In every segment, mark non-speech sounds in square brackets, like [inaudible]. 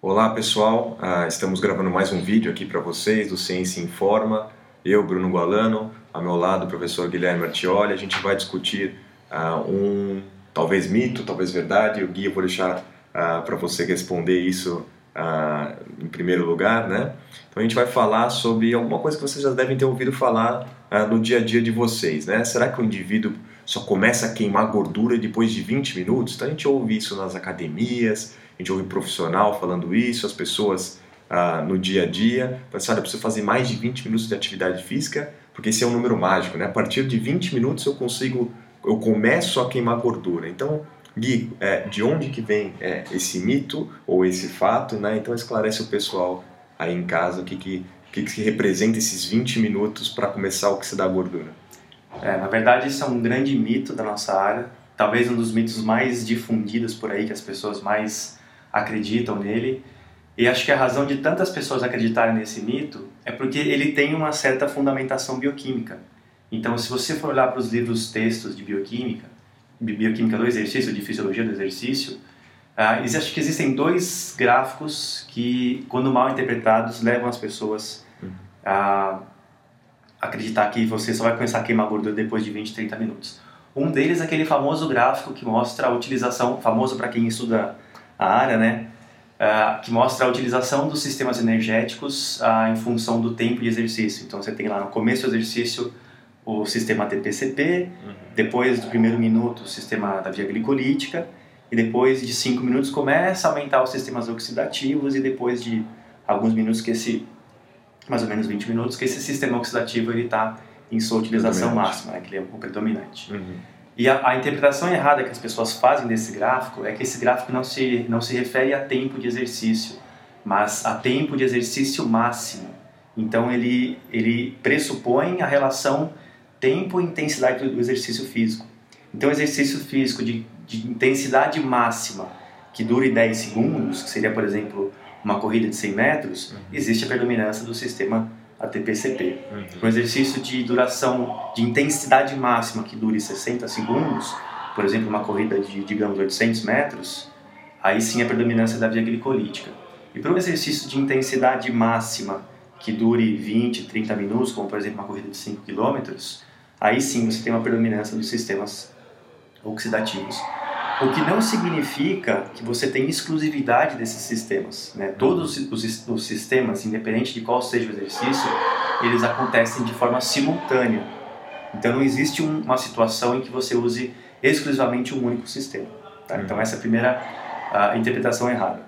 Olá pessoal, uh, estamos gravando mais um vídeo aqui para vocês do Ciência Informa. Eu, Bruno Gualano, ao meu lado o professor Guilherme Artioli. A gente vai discutir uh, um talvez mito, talvez verdade. O Gui eu vou deixar uh, para você responder isso em primeiro lugar, né? Então a gente vai falar sobre alguma coisa que vocês já devem ter ouvido falar no dia a dia de vocês, né? Será que o indivíduo só começa a queimar gordura depois de 20 minutos? Então a gente ouve isso nas academias, a gente ouve profissional falando isso, as pessoas ah, no dia a dia. Pensar, eu preciso fazer mais de 20 minutos de atividade física, porque esse é um número mágico, né? A partir de 20 minutos eu consigo, eu começo a queimar gordura. Então, Gui, é, de onde que vem é, esse mito ou esse fato, né? Então esclarece o pessoal aí em casa o que que, que, que representa esses 20 minutos para começar a oxidar a gordura. É, na verdade, isso é um grande mito da nossa área, talvez um dos mitos mais difundidos por aí, que as pessoas mais acreditam nele. E acho que a razão de tantas pessoas acreditarem nesse mito é porque ele tem uma certa fundamentação bioquímica. Então, se você for olhar para os livros textos de bioquímica, bioquímica do exercício, de fisiologia do exercício, uh, acho que existem dois gráficos que, quando mal interpretados, levam as pessoas a acreditar que você só vai começar a queimar gordura depois de 20, 30 minutos. Um deles é aquele famoso gráfico que mostra a utilização, famoso para quem estuda a área, né? Uh, que mostra a utilização dos sistemas energéticos uh, em função do tempo de exercício. Então você tem lá no começo do exercício o sistema TPCP, uhum. depois do primeiro minuto o sistema da via glicolítica, e depois de 5 minutos começa a aumentar os sistemas oxidativos, e depois de alguns minutos que esse mais ou menos 20 minutos, que esse sistema oxidativo está em sua utilização máxima, né, que ele é o predominante. Uhum. E a, a, interpretação errada que as pessoas fazem desse gráfico é que esse gráfico não se, não se refere a tempo de exercício, mas a tempo de exercício máximo. Então ele, ele pressupõe a relação tempo e intensidade do exercício físico. Então exercício físico de, de intensidade máxima que dure 10 segundos, que seria, por exemplo, uma corrida de 100 metros, uhum. existe a predominância do sistema ATP-CP. Uhum. Um exercício de duração, de intensidade máxima que dure 60 segundos, por exemplo, uma corrida de, digamos, 800 metros, aí sim a predominância da via glicolítica. E para um exercício de intensidade máxima que dure 20, 30 minutos, como por exemplo uma corrida de 5 km, aí sim você tem uma predominância dos sistemas oxidativos. O que não significa que você tem exclusividade desses sistemas. Né? Todos os, os sistemas, independente de qual seja o exercício, eles acontecem de forma simultânea. Então não existe um, uma situação em que você use exclusivamente um único sistema. Tá? Uhum. Então essa é a primeira a interpretação errada.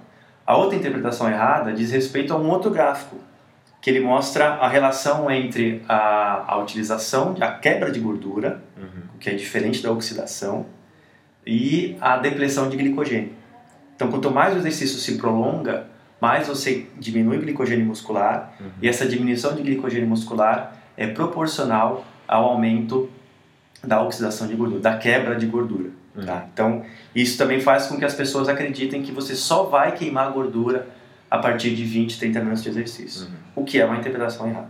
A outra interpretação errada diz respeito a um outro gráfico, que ele mostra a relação entre a, a utilização, a quebra de gordura, uhum. que é diferente da oxidação, e a depressão de glicogênio. Então, quanto mais o exercício se prolonga, mais você diminui o glicogênio muscular uhum. e essa diminuição de glicogênio muscular é proporcional ao aumento da oxidação de gordura, da quebra de gordura. Uhum. Tá? Então, isso também faz com que as pessoas acreditem que você só vai queimar gordura a partir de 20, 30 minutos de exercício, uhum. o que é uma interpretação errada.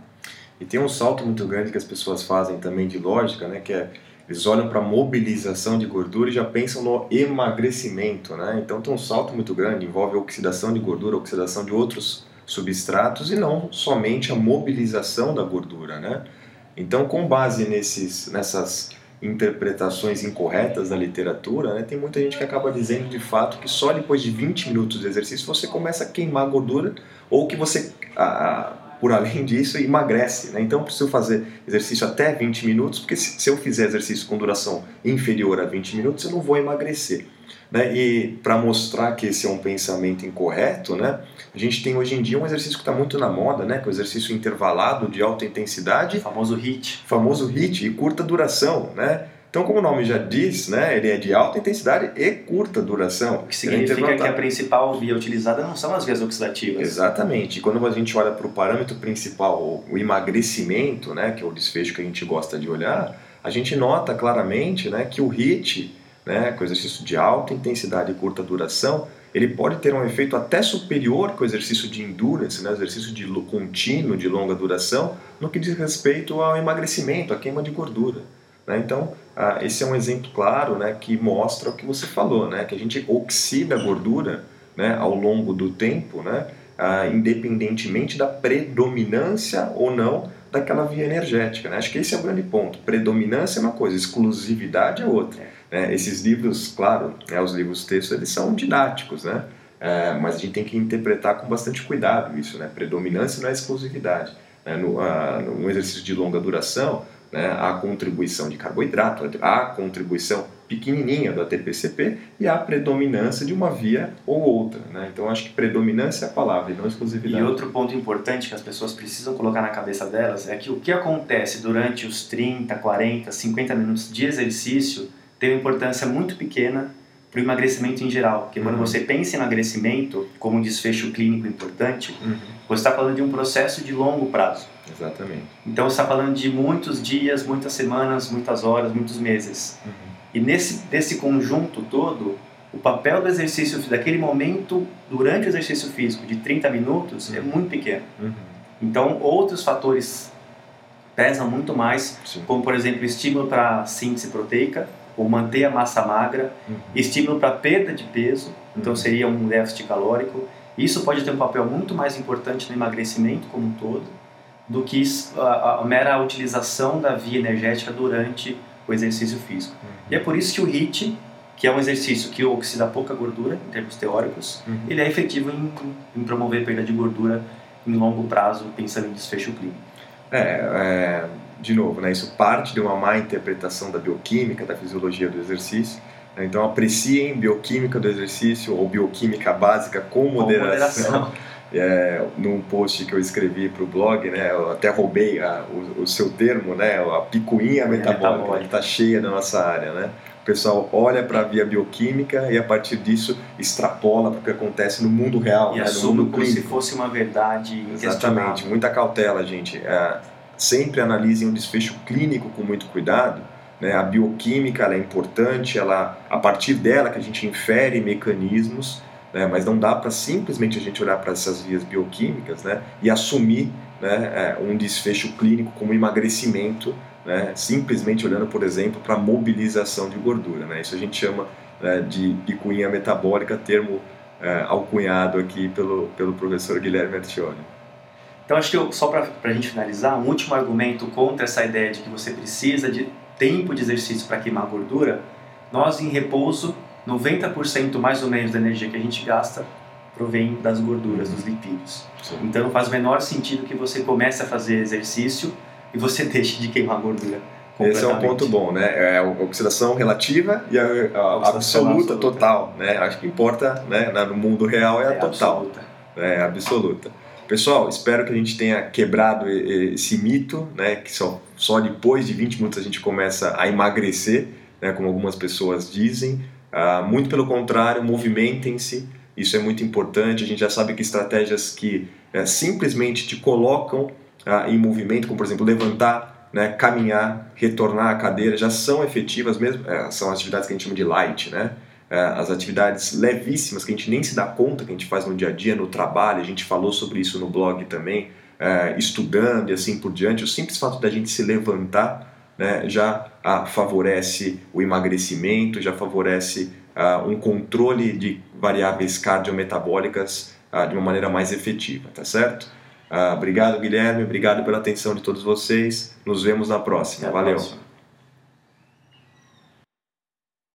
E tem um salto muito grande que as pessoas fazem também de lógica, né, que é eles olham para a mobilização de gordura e já pensam no emagrecimento, né? Então tem um salto muito grande, envolve oxidação de gordura, oxidação de outros substratos e não somente a mobilização da gordura, né? Então, com base nesses, nessas interpretações incorretas da literatura, né, tem muita gente que acaba dizendo de fato que só depois de 20 minutos de exercício você começa a queimar gordura ou que você a, por além disso, emagrece. Né? Então, eu preciso fazer exercício até 20 minutos, porque se eu fizer exercício com duração inferior a 20 minutos, eu não vou emagrecer. Né? E para mostrar que esse é um pensamento incorreto, né? a gente tem hoje em dia um exercício que está muito na moda, né? que é o exercício intervalado de alta intensidade. O famoso HIIT. Famoso HIIT e curta duração. Né? Então, como o nome já diz, né, ele é de alta intensidade e curta duração. O que significa que a principal via utilizada não são as vias oxidativas. Exatamente. E quando a gente olha para o parâmetro principal, o emagrecimento, né, que é o desfecho que a gente gosta de olhar, a gente nota claramente né, que o HIIT, né, com exercício de alta intensidade e curta duração, ele pode ter um efeito até superior que o exercício de endurance, né, exercício de contínuo de longa duração, no que diz respeito ao emagrecimento, à queima de gordura. Né? Então, ah, esse é um exemplo claro né, que mostra o que você falou, né, que a gente oxida a gordura né, ao longo do tempo, né, ah, independentemente da predominância ou não daquela via energética. Né? Acho que esse é o grande ponto. Predominância é uma coisa, exclusividade é outra. Né? Esses livros, claro, né, os livros textos, eles são didáticos, né? É, mas a gente tem que interpretar com bastante cuidado isso, né? Predominância não é exclusividade. Né? No, a, no exercício de longa duração, né, a contribuição de carboidrato, a contribuição pequenininha do ATP-CP e a predominância de uma via ou outra. Né? Então, acho que predominância é a palavra e não exclusividade. E outro ponto importante que as pessoas precisam colocar na cabeça delas é que o que acontece durante os 30, 40, 50 minutos de exercício tem uma importância muito pequena para o emagrecimento em geral. Porque quando uhum. você pensa em emagrecimento como um desfecho clínico importante, uhum. Você está falando de um processo de longo prazo. Exatamente. Então você está falando de muitos dias, muitas semanas, muitas horas, muitos meses. Uhum. E nesse, nesse conjunto todo, o papel do exercício, daquele momento durante o exercício físico de 30 minutos, é uhum. muito pequeno. Uhum. Então outros fatores pesam muito mais, Sim. como por exemplo estímulo para síntese proteica, ou manter a massa magra, uhum. estímulo para perda de peso, então uhum. seria um déficit calórico. Isso pode ter um papel muito mais importante no emagrecimento como um todo do que a, a mera utilização da via energética durante o exercício físico. Uhum. E é por isso que o HIIT, que é um exercício que oxida pouca gordura, em termos teóricos, uhum. ele é efetivo em, em promover perda de gordura em longo prazo, pensando em desfecho clínico. É, é de novo, né, isso parte de uma má interpretação da bioquímica, da fisiologia do exercício. Né, então, apreciem bioquímica do exercício ou bioquímica básica com moderação. Com moderação. [laughs] É, num post que eu escrevi para o blog, né, eu até roubei a, o, o, seu termo, né, a picuinha metabólica, que está cheia na nossa área. Né? O pessoal olha para a via bioquímica e a partir disso extrapola para o que acontece no mundo real, e né, assume no mundo como se fosse uma verdade Exatamente, muita cautela, gente. É, sempre analisem o desfecho clínico com muito cuidado. Né? A bioquímica é importante, ela, a partir dela que a gente infere mecanismos, né? mas não dá para simplesmente a gente olhar para essas vias bioquímicas né? e assumir né, é, um desfecho clínico como emagrecimento, né? simplesmente olhando, por exemplo, para mobilização de gordura. Né? Isso a gente chama né, de picuinha metabólica, termo é, alcunhado aqui pelo, pelo professor Guilherme Artioli. Então, acho que eu, só para a gente finalizar, um último argumento contra essa ideia de que você precisa de tempo de exercício para queimar gordura, nós em repouso, 90% mais ou menos da energia que a gente gasta provém das gorduras, dos lipídios. Sim. Então, faz o menor sentido que você comece a fazer exercício e você [laughs] deixe de queimar gordura. Esse é um ponto bom, né? É a oxidação relativa e a, a, a absoluta, absoluta, total, né? Acho que importa, né? No mundo real é a é total, absoluta. é absoluta. Pessoal, espero que a gente tenha quebrado esse mito, né, que só, só depois de 20 minutos a gente começa a emagrecer, né, como algumas pessoas dizem. Uh, muito pelo contrário, movimentem-se, isso é muito importante. A gente já sabe que estratégias que uh, simplesmente te colocam uh, em movimento, como por exemplo levantar, né, caminhar, retornar à cadeira, já são efetivas mesmo, eh, são atividades que a gente chama de light, né? É, as atividades levíssimas que a gente nem se dá conta que a gente faz no dia a dia, no trabalho, a gente falou sobre isso no blog também, é, estudando e assim por diante. O simples fato da gente se levantar né, já ah, favorece o emagrecimento, já favorece ah, um controle de variáveis cardiometabólicas ah, de uma maneira mais efetiva, tá certo? obrigado, Guilherme, obrigado pela atenção de todos vocês. Nos vemos na próxima. Valeu. Próxima.